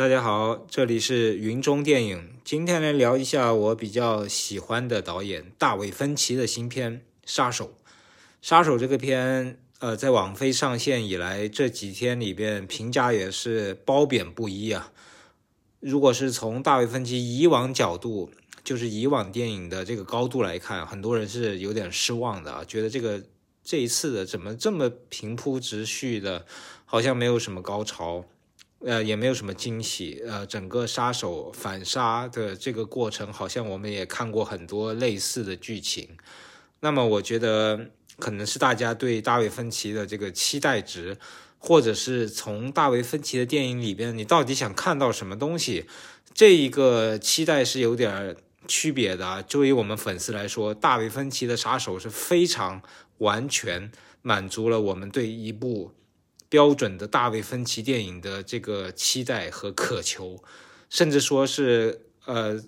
大家好，这里是云中电影。今天来聊一下我比较喜欢的导演大卫芬奇的新片《杀手》。《杀手》这个片，呃，在网飞上线以来，这几天里边评价也是褒贬不一啊。如果是从大卫芬奇以往角度，就是以往电影的这个高度来看，很多人是有点失望的啊，觉得这个这一次的怎么这么平铺直叙的，好像没有什么高潮。呃，也没有什么惊喜。呃，整个杀手反杀的这个过程，好像我们也看过很多类似的剧情。那么，我觉得可能是大家对大卫芬奇的这个期待值，或者是从大卫芬奇的电影里边，你到底想看到什么东西，这一个期待是有点区别的。作为我们粉丝来说，大卫芬奇的杀手是非常完全满足了我们对一部。标准的大卫芬奇电影的这个期待和渴求，甚至说是呃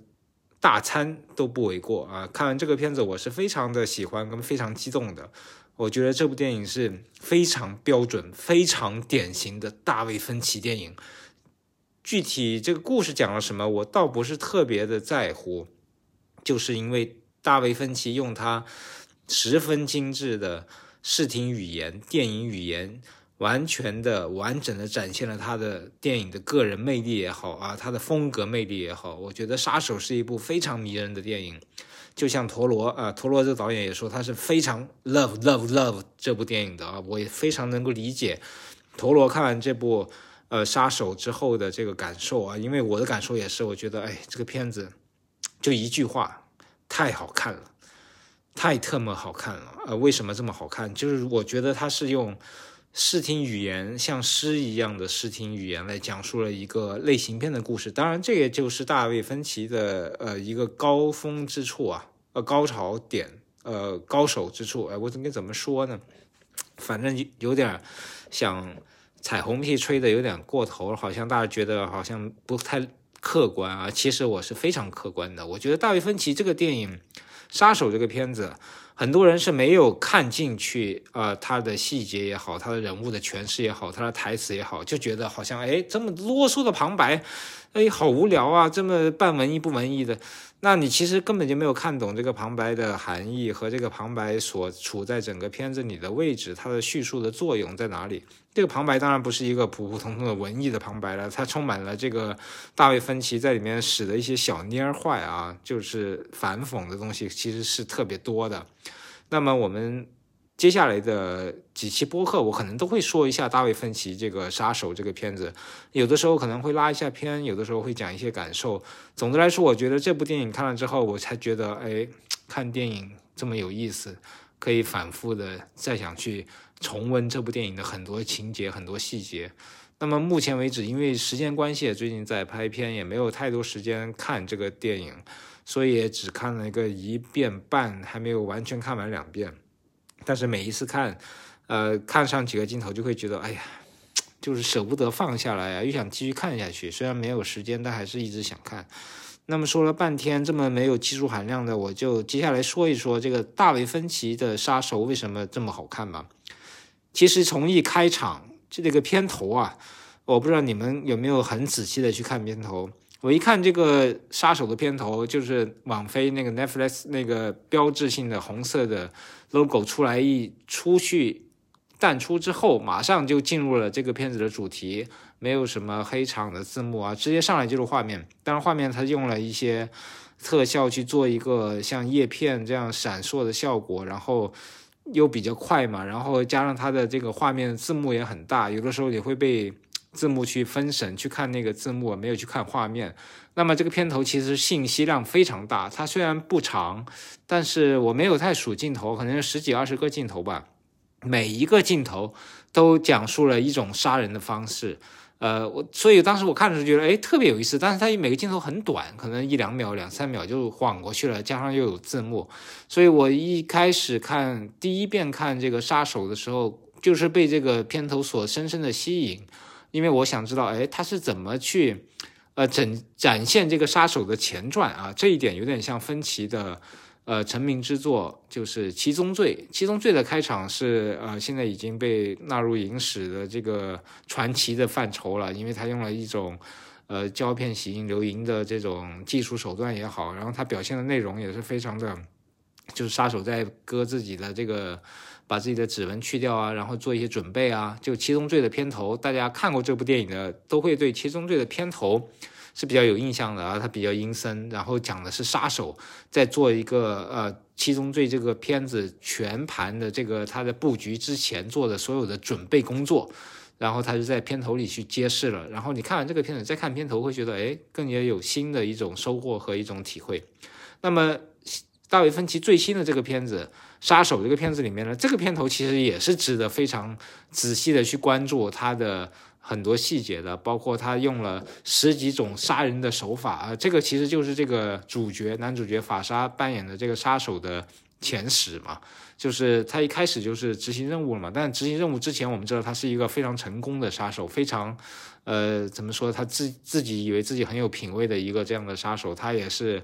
大餐都不为过啊！看完这个片子，我是非常的喜欢跟非常激动的。我觉得这部电影是非常标准、非常典型的大卫芬奇电影。具体这个故事讲了什么，我倒不是特别的在乎，就是因为大卫芬奇用他十分精致的视听语言、电影语言。完全的、完整的展现了他的电影的个人魅力也好啊，他的风格魅力也好。我觉得《杀手》是一部非常迷人的电影，就像陀螺啊，陀螺这个导演也说他是非常 love love love 这部电影的啊，我也非常能够理解陀螺看完这部呃《杀手》之后的这个感受啊，因为我的感受也是，我觉得哎，这个片子就一句话，太好看了，太特么好看了呃，为什么这么好看？就是我觉得他是用。视听语言像诗一样的视听语言来讲述了一个类型片的故事，当然这也就是大卫芬奇的呃一个高峰之处啊，呃高潮点，呃高手之处，哎，我应该怎么说呢？反正有点想彩虹屁吹的有点过头，好像大家觉得好像不太客观啊。其实我是非常客观的，我觉得大卫芬奇这个电影《杀手》这个片子。很多人是没有看进去，啊，他的细节也好，他的人物的诠释也好，他的台词也好，就觉得好像，哎，这么啰嗦的旁白，哎，好无聊啊，这么半文艺不文艺的。那你其实根本就没有看懂这个旁白的含义和这个旁白所处在整个片子里的位置，它的叙述的作用在哪里？这个旁白当然不是一个普普通通的文艺的旁白了，它充满了这个大卫芬奇在里面使的一些小蔫坏啊，就是反讽的东西，其实是特别多的。那么我们。接下来的几期播客，我可能都会说一下大卫芬奇这个杀手这个片子，有的时候可能会拉一下片，有的时候会讲一些感受。总的来说，我觉得这部电影看了之后，我才觉得，哎，看电影这么有意思，可以反复的再想去重温这部电影的很多情节、很多细节。那么目前为止，因为时间关系，最近在拍片，也没有太多时间看这个电影，所以也只看了一个一遍半，还没有完全看完两遍。但是每一次看，呃，看上几个镜头就会觉得，哎呀，就是舍不得放下来啊，又想继续看下去。虽然没有时间，但还是一直想看。那么说了半天这么没有技术含量的，我就接下来说一说这个大卫芬奇的杀手为什么这么好看吧。其实从一开场就这个片头啊，我不知道你们有没有很仔细的去看片头。我一看这个杀手的片头，就是网飞那个 Netflix 那个标志性的红色的 logo 出来一出去淡出之后，马上就进入了这个片子的主题，没有什么黑场的字幕啊，直接上来就是画面。当然，画面它用了一些特效去做一个像叶片这样闪烁的效果，然后又比较快嘛，然后加上它的这个画面字幕也很大，有的时候也会被。字幕去分神去看那个字幕，没有去看画面。那么这个片头其实信息量非常大，它虽然不长，但是我没有太数镜头，可能十几二十个镜头吧。每一个镜头都讲述了一种杀人的方式。呃，我所以当时我看的时候觉得，哎，特别有意思。但是它每个镜头很短，可能一两秒、两三秒就晃过去了，加上又有字幕，所以我一开始看第一遍看这个杀手的时候，就是被这个片头所深深的吸引。因为我想知道，哎，他是怎么去，呃，展展现这个杀手的前传啊？这一点有点像芬奇的，呃成名之作就是《七宗罪》。《七宗罪》的开场是呃现在已经被纳入影史的这个传奇的范畴了，因为他用了一种呃胶片洗印留银的这种技术手段也好，然后他表现的内容也是非常的，就是杀手在割自己的这个。把自己的指纹去掉啊，然后做一些准备啊。就《七宗罪》的片头，大家看过这部电影的都会对《七宗罪》的片头是比较有印象的啊。它比较阴森，然后讲的是杀手在做一个呃《七宗罪》这个片子全盘的这个它的布局之前做的所有的准备工作，然后他就在片头里去揭示了。然后你看完这个片子再看片头，会觉得哎，更加有新的一种收获和一种体会。那么大卫芬奇最新的这个片子。杀手这个片子里面呢，这个片头其实也是值得非常仔细的去关注它的很多细节的，包括他用了十几种杀人的手法啊，这个其实就是这个主角男主角法沙扮演的这个杀手的前史嘛，就是他一开始就是执行任务了嘛，但执行任务之前，我们知道他是一个非常成功的杀手，非常呃怎么说，他自自己以为自己很有品位的一个这样的杀手，他也是。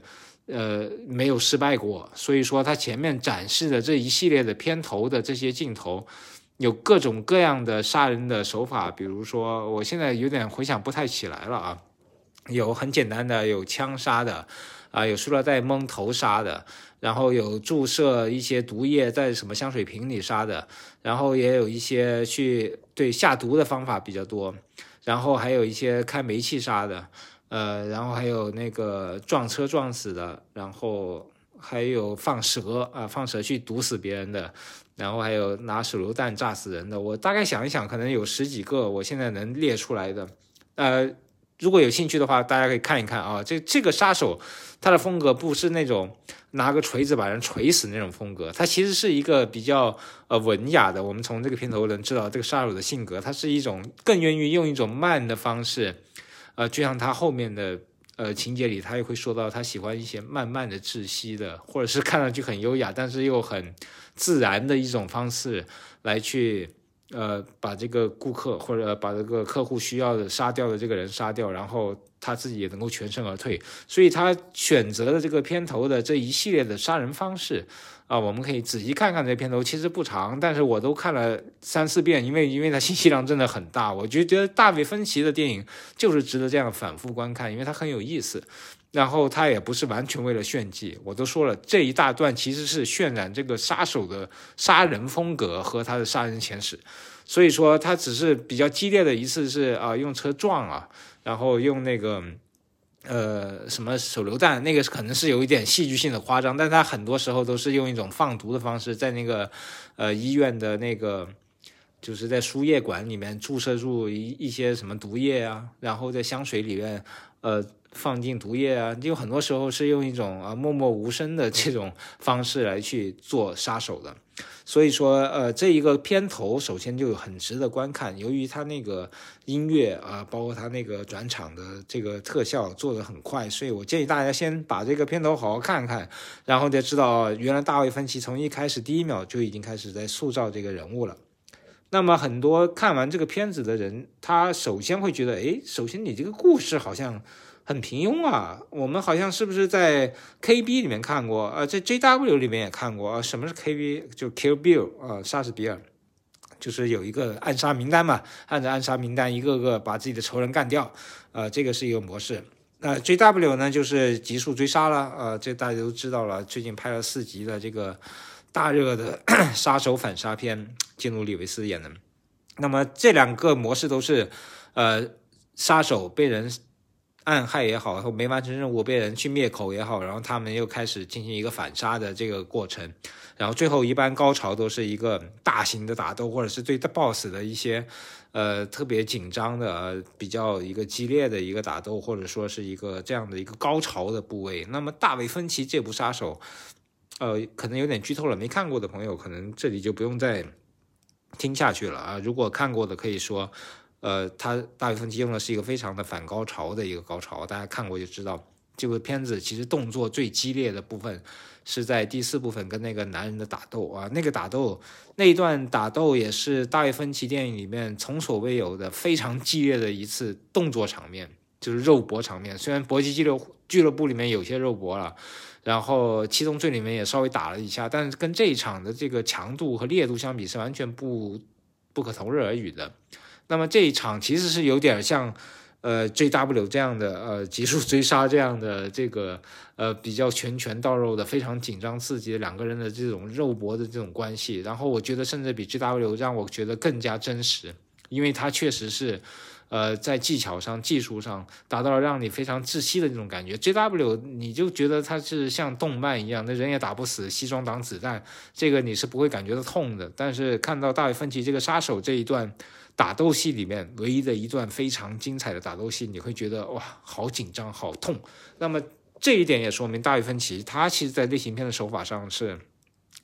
呃，没有失败过，所以说他前面展示的这一系列的片头的这些镜头，有各种各样的杀人的手法，比如说，我现在有点回想不太起来了啊，有很简单的，有枪杀的，啊，有塑料袋蒙头杀的，然后有注射一些毒液在什么香水瓶里杀的，然后也有一些去对下毒的方法比较多，然后还有一些开煤气杀的。呃，然后还有那个撞车撞死的，然后还有放蛇啊，放蛇去毒死别人的，然后还有拿手榴弹炸死人的。我大概想一想，可能有十几个，我现在能列出来的。呃，如果有兴趣的话，大家可以看一看啊。这这个杀手他的风格不是那种拿个锤子把人锤死那种风格，他其实是一个比较呃文雅的。我们从这个片头能知道这个杀手的性格，他是一种更愿意用一种慢的方式。呃，就像他后面的呃情节里，他也会说到，他喜欢一些慢慢的窒息的，或者是看上去很优雅，但是又很自然的一种方式来去呃把这个顾客或者把这个客户需要的杀掉的这个人杀掉，然后他自己也能够全身而退。所以他选择的这个片头的这一系列的杀人方式。啊，我们可以仔细看看这片头，其实不长，但是我都看了三四遍，因为因为它信息量真的很大。我就觉得大卫芬奇的电影就是值得这样反复观看，因为它很有意思，然后它也不是完全为了炫技。我都说了，这一大段其实是渲染这个杀手的杀人风格和他的杀人前史，所以说他只是比较激烈的一次是啊用车撞啊，然后用那个。呃，什么手榴弹？那个可能是有一点戏剧性的夸张，但他很多时候都是用一种放毒的方式，在那个呃医院的那个，就是在输液管里面注射入一一些什么毒液啊，然后在香水里面呃放进毒液啊，就很多时候是用一种啊默默无声的这种方式来去做杀手的。所以说，呃，这一个片头首先就很值得观看。由于它那个音乐啊，包括它那个转场的这个特效做的很快，所以我建议大家先把这个片头好好看看，然后再知道原来大卫芬奇从一开始第一秒就已经开始在塑造这个人物了。那么很多看完这个片子的人，他首先会觉得，哎，首先你这个故事好像。很平庸啊！我们好像是不是在 KB 里面看过啊？在 JW 里面也看过啊？什么是 KB？就 Kill Bill 啊，莎士比尔，就是有一个暗杀名单嘛，按照暗杀名单一个个把自己的仇人干掉，呃，这个是一个模式。那 JW 呢，就是急速追杀了，呃，这大家都知道了。最近拍了四集的这个大热的 杀手反杀片，基努里维斯演的。那么这两个模式都是，呃，杀手被人。暗害也好，或没完成任务被人去灭口也好，然后他们又开始进行一个反杀的这个过程，然后最后一般高潮都是一个大型的打斗，或者是对 BOSS 的一些呃特别紧张的、比较一个激烈的一个打斗，或者说是一个这样的一个高潮的部位。那么大卫芬奇这部杀手，呃，可能有点剧透了，没看过的朋友可能这里就不用再听下去了啊。如果看过的可以说。呃，他大卫芬奇用的是一个非常的反高潮的一个高潮，大家看过就知道，这部片子其实动作最激烈的部分是在第四部分跟那个男人的打斗啊，那个打斗那一段打斗也是大卫芬奇电影里面从所未有的非常激烈的一次动作场面，就是肉搏场面。虽然搏击俱乐俱乐部里面有些肉搏了，然后七宗罪里面也稍微打了一下，但是跟这一场的这个强度和烈度相比是完全不不可同日而语的。那么这一场其实是有点像。呃，JW 这样的呃极速追杀这样的这个呃比较拳拳到肉的非常紧张刺激的两个人的这种肉搏的这种关系，然后我觉得甚至比 G W 让我觉得更加真实，因为它确实是呃在技巧上、技术上达到了让你非常窒息的那种感觉。JW 你就觉得它是像动漫一样，那人也打不死，西装挡子弹，这个你是不会感觉到痛的。但是看到大卫芬奇这个杀手这一段。打斗戏里面唯一的一段非常精彩的打斗戏，你会觉得哇，好紧张，好痛。那么这一点也说明大卫芬奇他其实在类型片的手法上是。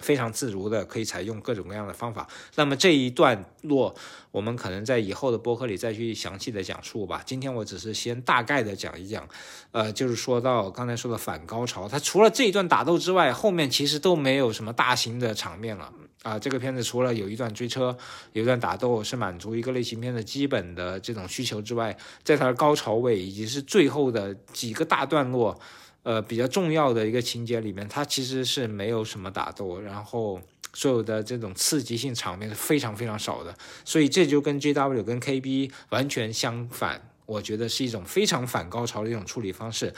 非常自如的，可以采用各种各样的方法。那么这一段落，我们可能在以后的播客里再去详细的讲述吧。今天我只是先大概的讲一讲，呃，就是说到刚才说的反高潮，它除了这一段打斗之外，后面其实都没有什么大型的场面了啊。这个片子除了有一段追车，有一段打斗是满足一个类型片的基本的这种需求之外，在它的高潮位以及是最后的几个大段落。呃，比较重要的一个情节里面，它其实是没有什么打斗，然后所有的这种刺激性场面是非常非常少的，所以这就跟 JW 跟 KB 完全相反，我觉得是一种非常反高潮的一种处理方式。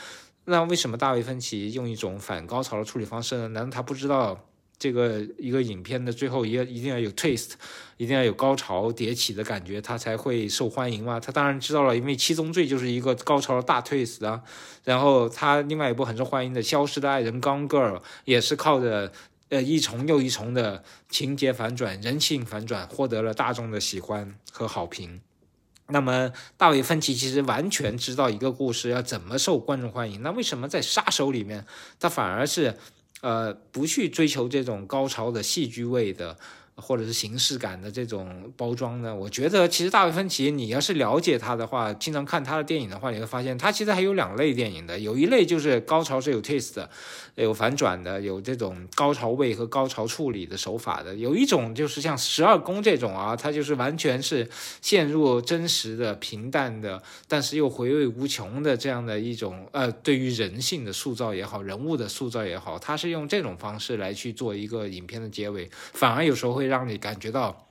那为什么大卫芬奇用一种反高潮的处理方式呢？难道他不知道？这个一个影片的最后一一定要有 twist，一定要有高潮迭起的感觉，它才会受欢迎嘛。他当然知道了，因为《七宗罪》就是一个高潮的大 twist 啊。然后他另外一部很受欢迎的《消失的爱人》刚 Girl 也是靠着呃一重又一重的情节反转、人性反转，获得了大众的喜欢和好评。那么大卫芬奇其实完全知道一个故事要怎么受观众欢迎。那为什么在《杀手》里面，他反而是？呃，不去追求这种高潮的戏剧味的。或者是形式感的这种包装呢？我觉得其实大卫芬奇，你要是了解他的话，经常看他的电影的话，你会发现他其实还有两类电影的。有一类就是高潮是有 twist 的，有反转的，有这种高潮位和高潮处理的手法的。有一种就是像十二宫这种啊，它就是完全是陷入真实的、平淡的，但是又回味无穷的这样的一种呃，对于人性的塑造也好，人物的塑造也好，他是用这种方式来去做一个影片的结尾，反而有时候会。让你感觉到，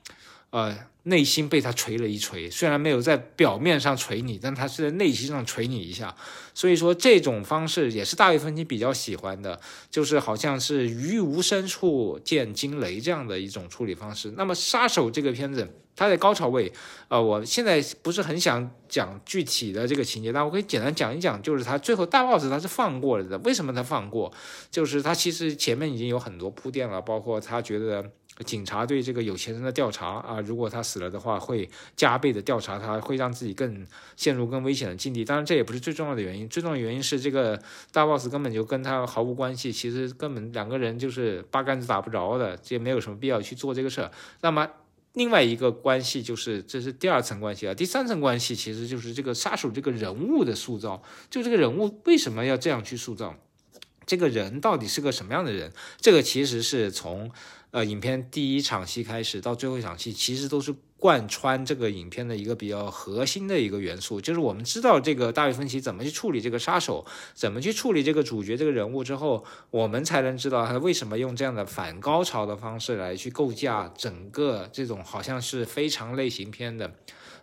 呃，内心被他锤了一锤。虽然没有在表面上锤你，但他是在内心上锤你一下。所以说，这种方式也是大卫芬奇比较喜欢的，就是好像是于无声处见惊雷这样的一种处理方式。那么，《杀手》这个片子，它在高潮位，呃，我现在不是很想讲具体的这个情节，但我可以简单讲一讲，就是他最后大 boss 他是放过了的。为什么他放过？就是他其实前面已经有很多铺垫了，包括他觉得。警察对这个有钱人的调查啊，如果他死了的话，会加倍的调查他，会让自己更陷入更危险的境地。当然，这也不是最重要的原因，最重要的原因是这个大 boss 根本就跟他毫无关系，其实根本两个人就是八竿子打不着的，这也没有什么必要去做这个事儿。那么，另外一个关系就是，这是第二层关系啊，第三层关系其实就是这个杀手这个人物的塑造，就这个人物为什么要这样去塑造？这个人到底是个什么样的人？这个其实是从。呃，影片第一场戏开始到最后一场戏，其实都是贯穿这个影片的一个比较核心的一个元素，就是我们知道这个大卫芬奇怎么去处理这个杀手，怎么去处理这个主角这个人物之后，我们才能知道他为什么用这样的反高潮的方式来去构架整个这种好像是非常类型片的。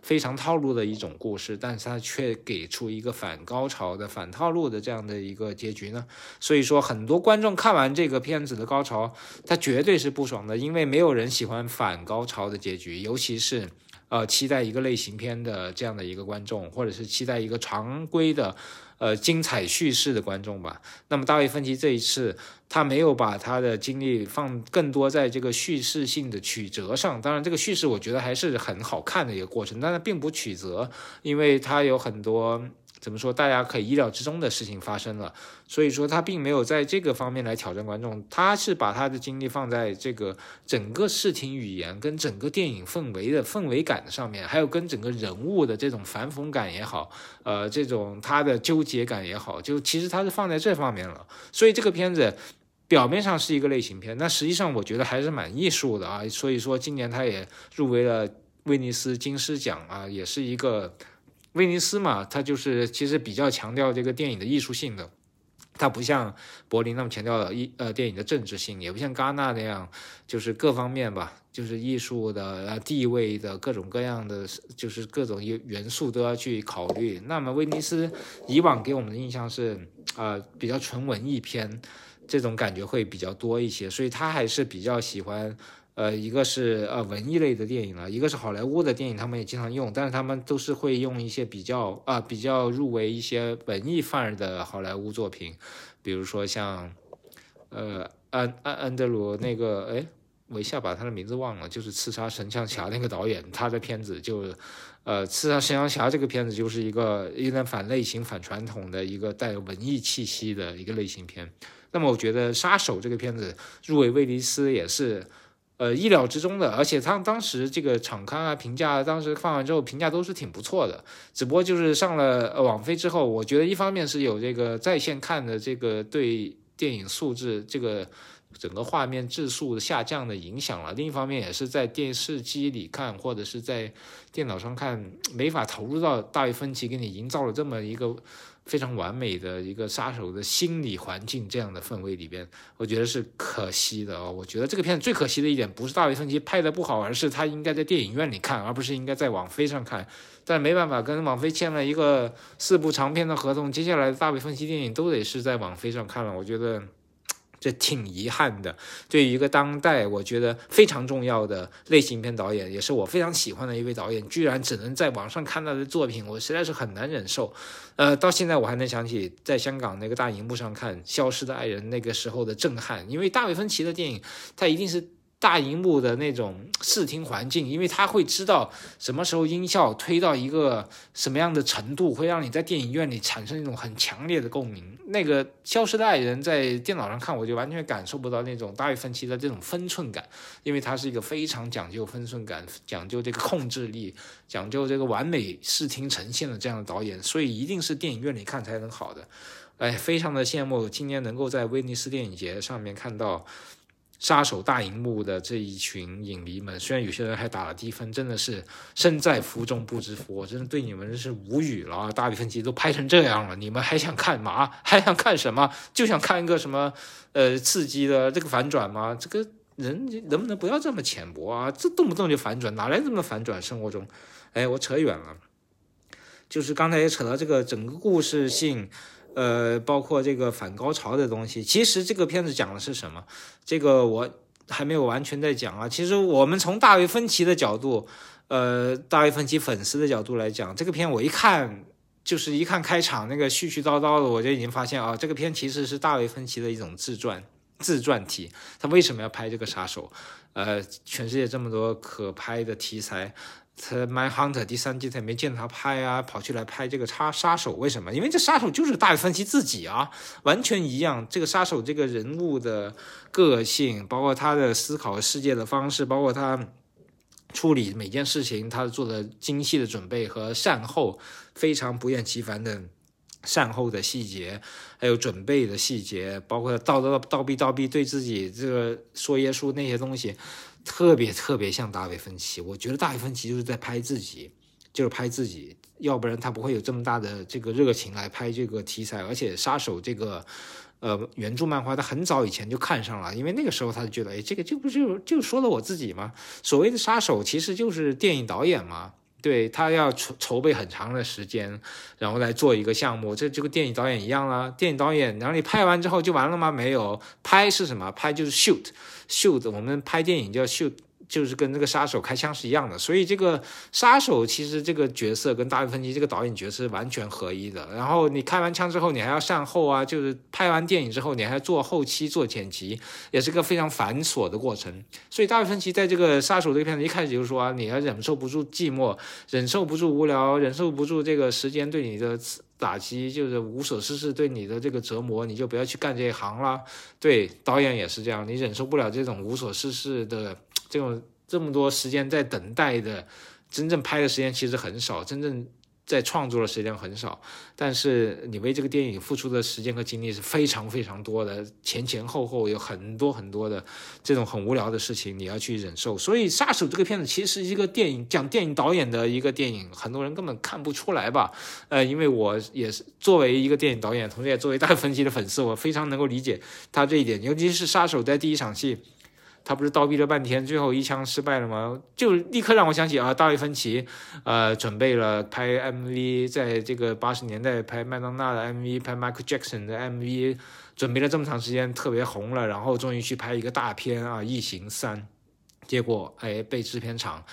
非常套路的一种故事，但是他却给出一个反高潮的、反套路的这样的一个结局呢？所以说，很多观众看完这个片子的高潮，他绝对是不爽的，因为没有人喜欢反高潮的结局，尤其是。呃，期待一个类型片的这样的一个观众，或者是期待一个常规的，呃，精彩叙事的观众吧。那么大卫芬奇这一次，他没有把他的精力放更多在这个叙事性的曲折上。当然，这个叙事我觉得还是很好看的一个过程，但是并不曲折，因为它有很多。怎么说？大家可以意料之中的事情发生了，所以说他并没有在这个方面来挑战观众，他是把他的精力放在这个整个视听语言跟整个电影氛围的氛围感上面，还有跟整个人物的这种反讽感也好，呃，这种他的纠结感也好，就其实他是放在这方面了。所以这个片子表面上是一个类型片，那实际上我觉得还是蛮艺术的啊。所以说今年他也入围了威尼斯金狮奖啊，也是一个。威尼斯嘛，它就是其实比较强调这个电影的艺术性的。它不像柏林那么强调艺呃电影的政治性，也不像戛纳那样，就是各方面吧，就是艺术的呃地位的各种各样的，就是各种元素都要去考虑。那么威尼斯以往给我们的印象是呃比较纯文艺片，这种感觉会比较多一些，所以他还是比较喜欢。呃，一个是呃文艺类的电影了，一个是好莱坞的电影，他们也经常用，但是他们都是会用一些比较啊比较入围一些文艺范儿的好莱坞作品，比如说像呃安安安德鲁那个哎，我一下把他的名字忘了，就是《刺杀神枪侠》那个导演，他的片子就呃《刺杀神枪侠》这个片子就是一个有点反类型、反传统的一个带文艺气息的一个类型片。那么我觉得《杀手》这个片子入围威尼斯也是。呃，意料之中的，而且他当时这个场刊啊，评价当时放完之后评价都是挺不错的。只不过就是上了网飞之后，我觉得一方面是有这个在线看的这个对电影素质这个整个画面质素下降的影响了，另一方面也是在电视机里看或者是在电脑上看，没法投入到大卫芬奇给你营造了这么一个。非常完美的一个杀手的心理环境，这样的氛围里边，我觉得是可惜的哦。我觉得这个片子最可惜的一点，不是大卫芬奇拍的不好，而是他应该在电影院里看，而不是应该在网飞上看。但没办法，跟网飞签了一个四部长片的合同，接下来的大卫芬奇电影都得是在网飞上看了。我觉得。这挺遗憾的，对于一个当代我觉得非常重要的类型片导演，也是我非常喜欢的一位导演，居然只能在网上看到的作品，我实在是很难忍受。呃，到现在我还能想起在香港那个大荧幕上看《消失的爱人》那个时候的震撼，因为大卫芬奇的电影，他一定是。大荧幕的那种视听环境，因为他会知道什么时候音效推到一个什么样的程度，会让你在电影院里产生一种很强烈的共鸣。那个《消失的爱人》在电脑上看，我就完全感受不到那种大卫芬奇的这种分寸感，因为他是一个非常讲究分寸感、讲究这个控制力、讲究这个完美视听呈现的这样的导演，所以一定是电影院里看才能好的。哎，非常的羡慕今年能够在威尼斯电影节上面看到。杀手大荧幕的这一群影迷们，虽然有些人还打了低分，真的是身在福中不知福，我真的对你们是无语了。大卫芬奇都拍成这样了，你们还想看嘛？还想看什么？就想看一个什么呃刺激的这个反转吗？这个人能不能不要这么浅薄啊？这动不动就反转，哪来这么反转？生活中，哎，我扯远了，就是刚才也扯到这个整个故事性。呃，包括这个反高潮的东西，其实这个片子讲的是什么？这个我还没有完全在讲啊。其实我们从大卫芬奇的角度，呃，大卫芬奇粉丝的角度来讲，这个片我一看就是一看开场那个絮絮叨叨的，我就已经发现啊，这个片其实是大卫芬奇的一种自传自传体。他为什么要拍这个杀手？呃，全世界这么多可拍的题材。他《My Hunter》第三季他也没见他拍啊，跑去来拍这个杀杀手，为什么？因为这杀手就是大卫芬奇自己啊，完全一样。这个杀手这个人物的个性，包括他的思考世界的方式，包括他处理每件事情，他做的精细的准备和善后，非常不厌其烦的善后的细节，还有准备的细节，包括倒倒倒逼倒逼对自己这个说耶稣那些东西。特别特别像大卫芬奇，我觉得大卫芬奇就是在拍自己，就是拍自己，要不然他不会有这么大的这个热情来拍这个题材。而且杀手这个，呃，原著漫画他很早以前就看上了，因为那个时候他就觉得，哎，这个这不就就说了我自己吗？所谓的杀手其实就是电影导演嘛。对他要筹筹备很长的时间，然后来做一个项目，这就跟电影导演一样啦。电影导演，然后你拍完之后就完了吗？没有，拍是什么？拍就是 shoot，shoot。我们拍电影叫 shoot。就是跟这个杀手开枪是一样的，所以这个杀手其实这个角色跟大卫芬奇这个导演角色完全合一的。然后你开完枪之后，你还要善后啊，就是拍完电影之后，你还要做后期做剪辑，也是个非常繁琐的过程。所以大卫芬奇在这个杀手这个片子一开始就说啊，你要忍受不住寂寞，忍受不住无聊，忍受不住这个时间对你的打击，就是无所事事对你的这个折磨，你就不要去干这一行了。对，导演也是这样，你忍受不了这种无所事事的。这种这么多时间在等待的，真正拍的时间其实很少。真正在创作的时间很少，但是你为这个电影付出的时间和精力是非常非常多的，前前后后有很多很多的这种很无聊的事情你要去忍受。所以《杀手》这个片子其实一个电影讲电影导演的一个电影，很多人根本看不出来吧？呃，因为我也是作为一个电影导演，同时也作为大分析的粉丝，我非常能够理解他这一点，尤其是《杀手》在第一场戏。他不是倒逼了半天，最后一枪失败了吗？就立刻让我想起啊，大卫芬奇，呃，准备了拍 MV，在这个八十年代拍麦当娜的 MV，拍 Michael Jackson 的 MV，准备了这么长时间，特别红了，然后终于去拍一个大片啊，《异形三》，结果哎，被制片厂。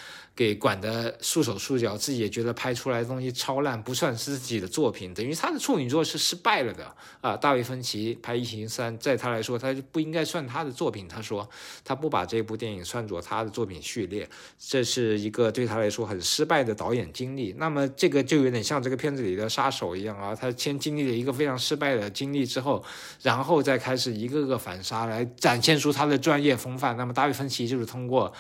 给管的束手束脚，自己也觉得拍出来的东西超烂，不算是自己的作品，等于他的处女作是失败了的啊！大卫芬奇拍《异形三》，在他来说，他就不应该算他的作品。他说他不把这部电影算作他的作品序列，这是一个对他来说很失败的导演经历。那么这个就有点像这个片子里的杀手一样啊，他先经历了一个非常失败的经历之后，然后再开始一个个反杀来展现出他的专业风范。那么大卫芬奇就是通过。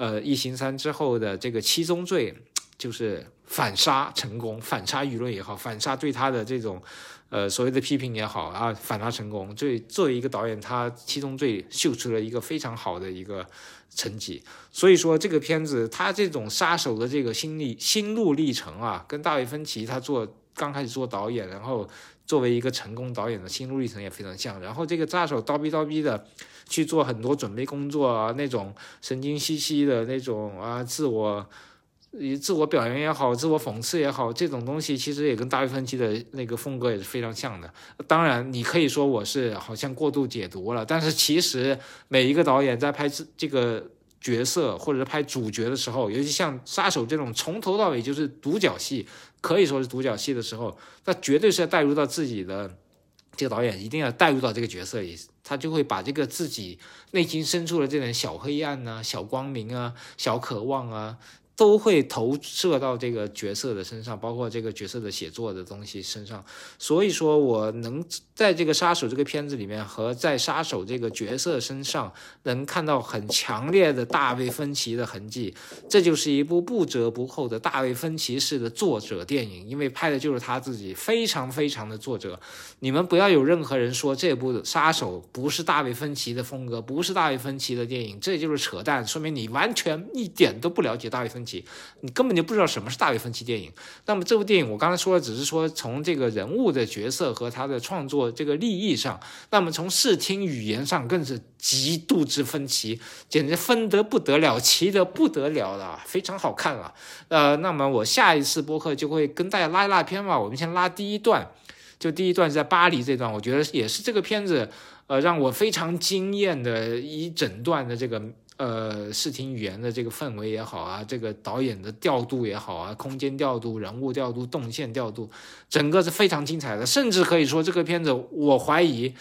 呃，异形三之后的这个七宗罪，就是反杀成功，反杀舆论也好，反杀对他的这种，呃，所谓的批评也好啊，反杀成功。这作为一个导演，他七宗罪秀出了一个非常好的一个成绩。所以说，这个片子他这种杀手的这个心历心路历程啊，跟大卫芬奇他做刚开始做导演，然后作为一个成功导演的心路历程也非常像。然后这个杀手叨逼叨逼的。去做很多准备工作啊，那种神经兮兮的那种啊，自我，自我表扬也好，自我讽刺也好，这种东西其实也跟大卫芬奇的那个风格也是非常像的。当然，你可以说我是好像过度解读了，但是其实每一个导演在拍这这个角色或者是拍主角的时候，尤其像杀手这种从头到尾就是独角戏，可以说是独角戏的时候，那绝对是要带入到自己的。这个导演一定要带入到这个角色里，他就会把这个自己内心深处的这点小黑暗啊、小光明啊、小渴望啊。都会投射到这个角色的身上，包括这个角色的写作的东西身上。所以说，我能在这个杀手这个片子里面和在杀手这个角色身上能看到很强烈的大卫芬奇的痕迹。这就是一部不折不扣的大卫芬奇式的作者电影，因为拍的就是他自己，非常非常的作者。你们不要有任何人说这部杀手不是大卫芬奇的风格，不是大卫芬奇的电影，这就是扯淡，说明你完全一点都不了解大卫芬奇。你根本就不知道什么是大卫芬奇电影。那么这部电影，我刚才说的只是说从这个人物的角色和他的创作这个立意上，那么从视听语言上更是极度之分歧，简直分得不得了，奇得不得了了，非常好看了。呃，那么我下一次播客就会跟大家拉一拉片吧。我们先拉第一段，就第一段在巴黎这段，我觉得也是这个片子呃让我非常惊艳的一整段的这个。呃，视听语言的这个氛围也好啊，这个导演的调度也好啊，空间调度、人物调度、动线调度，整个是非常精彩的。甚至可以说，这个片子我怀疑，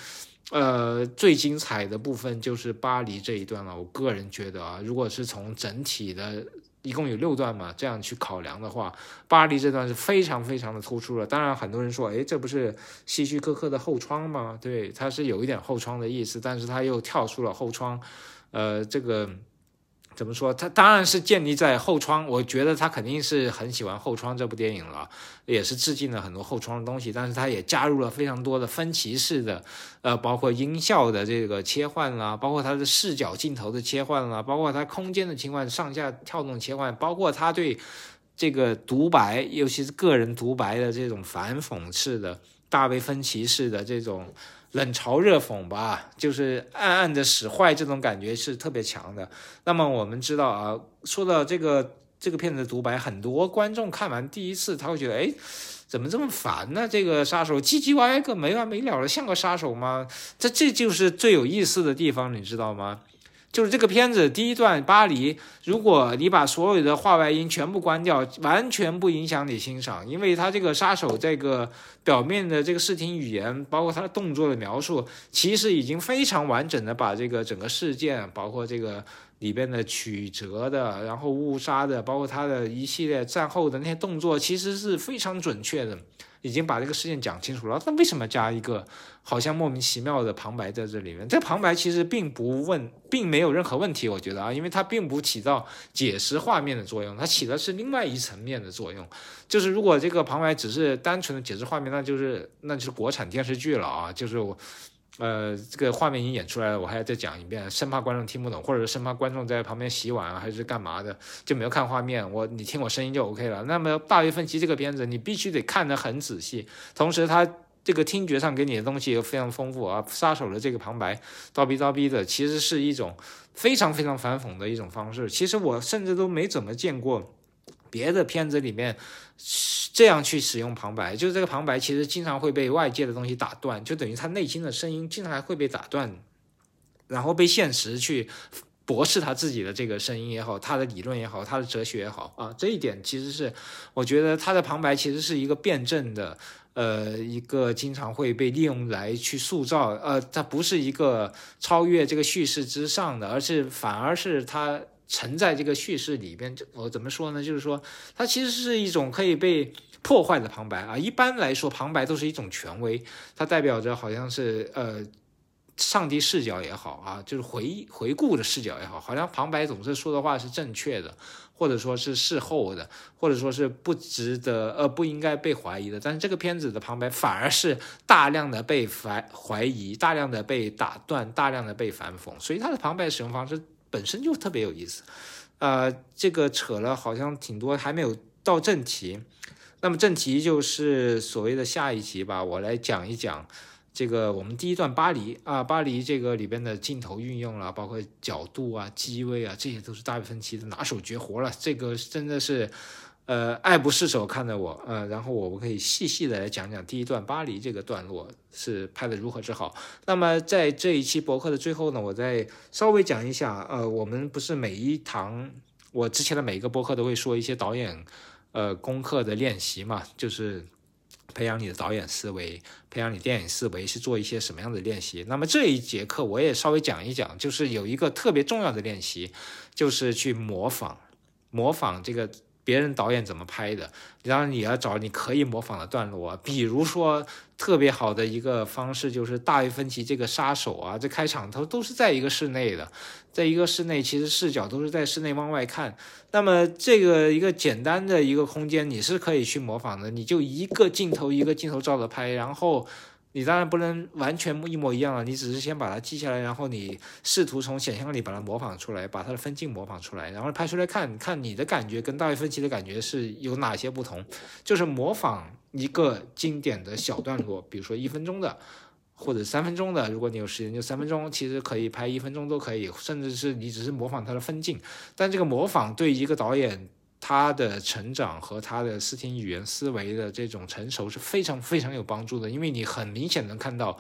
呃，最精彩的部分就是巴黎这一段了。我个人觉得啊，如果是从整体的一共有六段嘛，这样去考量的话，巴黎这段是非常非常的突出了。当然，很多人说，哎，这不是希区柯克的后窗吗？对，它是有一点后窗的意思，但是它又跳出了后窗。呃，这个怎么说？他当然是建立在后窗，我觉得他肯定是很喜欢后窗这部电影了，也是致敬了很多后窗的东西。但是他也加入了非常多的分歧式的，呃，包括音效的这个切换啦，包括他的视角镜头的切换啦，包括他空间的情况、上下跳动切换，包括他对这个独白，尤其是个人独白的这种反讽式的、大卫芬奇式的这种。冷嘲热讽吧，就是暗暗的使坏，这种感觉是特别强的。那么我们知道啊，说到这个这个片子独白，很多观众看完第一次，他会觉得，哎，怎么这么烦呢？这个杀手唧唧歪歪个没完没了的，像个杀手吗？这这就是最有意思的地方，你知道吗？就是这个片子第一段巴黎，如果你把所有的话外音全部关掉，完全不影响你欣赏，因为他这个杀手这个表面的这个视听语言，包括他的动作的描述，其实已经非常完整的把这个整个事件，包括这个里边的曲折的，然后误杀的，包括他的一系列战后的那些动作，其实是非常准确的。已经把这个事件讲清楚了，那为什么加一个好像莫名其妙的旁白在这里面？这旁白其实并不问，并没有任何问题，我觉得啊，因为它并不起到解释画面的作用，它起的是另外一层面的作用。就是如果这个旁白只是单纯的解释画面，那就是那就是国产电视剧了啊，就是我。呃，这个画面已经演出来了，我还要再讲一遍，生怕观众听不懂，或者生怕观众在旁边洗碗啊，还是干嘛的，就没有看画面。我你听我声音就 OK 了。那么《大卫芬奇》这个片子，你必须得看得很仔细，同时他这个听觉上给你的东西也非常丰富啊。杀手的这个旁白，叨逼叨逼的，其实是一种非常非常反讽的一种方式。其实我甚至都没怎么见过别的片子里面。这样去使用旁白，就是这个旁白其实经常会被外界的东西打断，就等于他内心的声音经常还会被打断，然后被现实去驳斥他自己的这个声音也好，他的理论也好，他的哲学也好啊，这一点其实是我觉得他的旁白其实是一个辩证的，呃，一个经常会被利用来去塑造，呃，它不是一个超越这个叙事之上的，而是反而是他。沉在这个叙事里边，就我怎么说呢？就是说，它其实是一种可以被破坏的旁白啊。一般来说，旁白都是一种权威，它代表着好像是呃，上帝视角也好啊，就是回回顾的视角也好，好像旁白总是说的话是正确的，或者说是事后的，或者说是不值得呃不应该被怀疑的。但是这个片子的旁白反而是大量的被怀怀疑，大量的被打断，大量的被反讽，所以它的旁白使用方式。本身就特别有意思，呃，这个扯了好像挺多，还没有到正题。那么正题就是所谓的下一集吧，我来讲一讲这个我们第一段巴黎啊，巴黎这个里边的镜头运用了，包括角度啊、机位啊，这些都是大卫芬奇的拿手绝活了。这个真的是。呃，爱不释手看着我，呃，然后我们可以细细的来讲讲第一段巴黎这个段落是拍的如何之好。那么在这一期博客的最后呢，我再稍微讲一下，呃，我们不是每一堂我之前的每一个博客都会说一些导演呃功课的练习嘛，就是培养你的导演思维，培养你电影思维是做一些什么样的练习。那么这一节课我也稍微讲一讲，就是有一个特别重要的练习，就是去模仿，模仿这个。别人导演怎么拍的？然后你要找你可以模仿的段落，比如说特别好的一个方式就是大卫芬奇这个杀手啊，这开场头都是在一个室内的，在一个室内，其实视角都是在室内往外看。那么这个一个简单的一个空间，你是可以去模仿的，你就一个镜头一个镜头照着拍，然后。你当然不能完全一模一样了，你只是先把它记下来，然后你试图从想象里把它模仿出来，把它的分镜模仿出来，然后拍出来看看你的感觉跟大卫芬奇的感觉是有哪些不同。就是模仿一个经典的小段落，比如说一分钟的或者三分钟的，如果你有时间就三分钟，其实可以拍一分钟都可以，甚至是你只是模仿它的分镜。但这个模仿对一个导演。他的成长和他的视听语言思维的这种成熟是非常非常有帮助的，因为你很明显能看到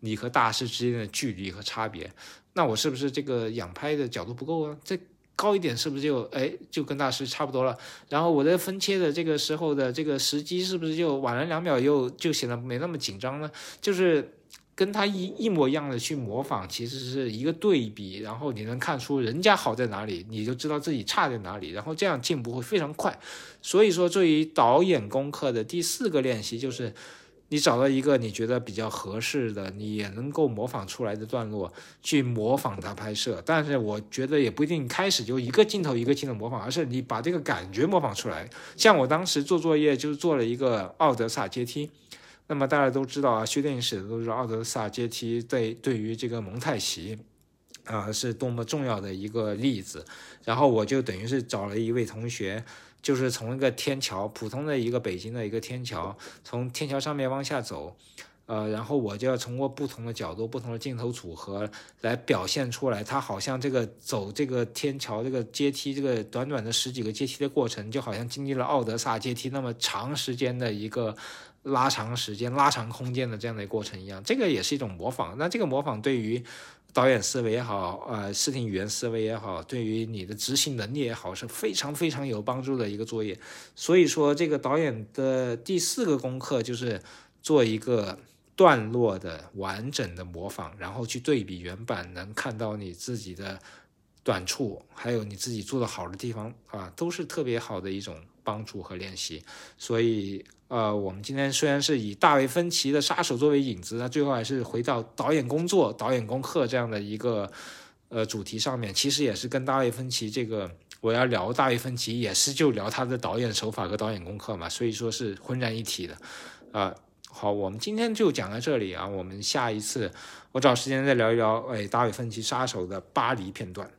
你和大师之间的距离和差别。那我是不是这个仰拍的角度不够啊？再高一点是不是就哎就跟大师差不多了？然后我的分切的这个时候的这个时机是不是就晚了两秒，又就显得没那么紧张呢？就是。跟他一一模一样的去模仿，其实是一个对比，然后你能看出人家好在哪里，你就知道自己差在哪里，然后这样进步会非常快。所以说，作为导演功课的第四个练习，就是你找到一个你觉得比较合适的，你也能够模仿出来的段落，去模仿他拍摄。但是我觉得也不一定开始就一个镜头一个镜头模仿，而是你把这个感觉模仿出来。像我当时做作业，就是做了一个奥德萨阶梯。那么大家都知道啊，修电影史的都是奥德萨阶梯对对于这个蒙太奇啊是多么重要的一个例子。然后我就等于是找了一位同学，就是从一个天桥，普通的一个北京的一个天桥，从天桥上面往下走，呃，然后我就要通过不同的角度、不同的镜头组合来表现出来，它好像这个走这个天桥这个阶梯这个短短的十几个阶梯的过程，就好像经历了奥德萨阶梯那么长时间的一个。拉长时间、拉长空间的这样的过程一样，这个也是一种模仿。那这个模仿对于导演思维也好，呃，视听语言思维也好，对于你的执行能力也好，是非常非常有帮助的一个作业。所以说，这个导演的第四个功课就是做一个段落的完整的模仿，然后去对比原版，能看到你自己的短处，还有你自己做的好的地方啊，都是特别好的一种帮助和练习。所以，呃，我们今天虽然是以大卫芬奇的杀手作为引子，那最后还是回到导演工作、导演功课这样的一个呃主题上面，其实也是跟大卫芬奇这个我要聊大卫芬奇，也是就聊他的导演手法和导演功课嘛，所以说是浑然一体的，啊。好，我们今天就讲到这里啊，我们下一次我找时间再聊一聊，哎，达芬奇杀手的巴黎片段。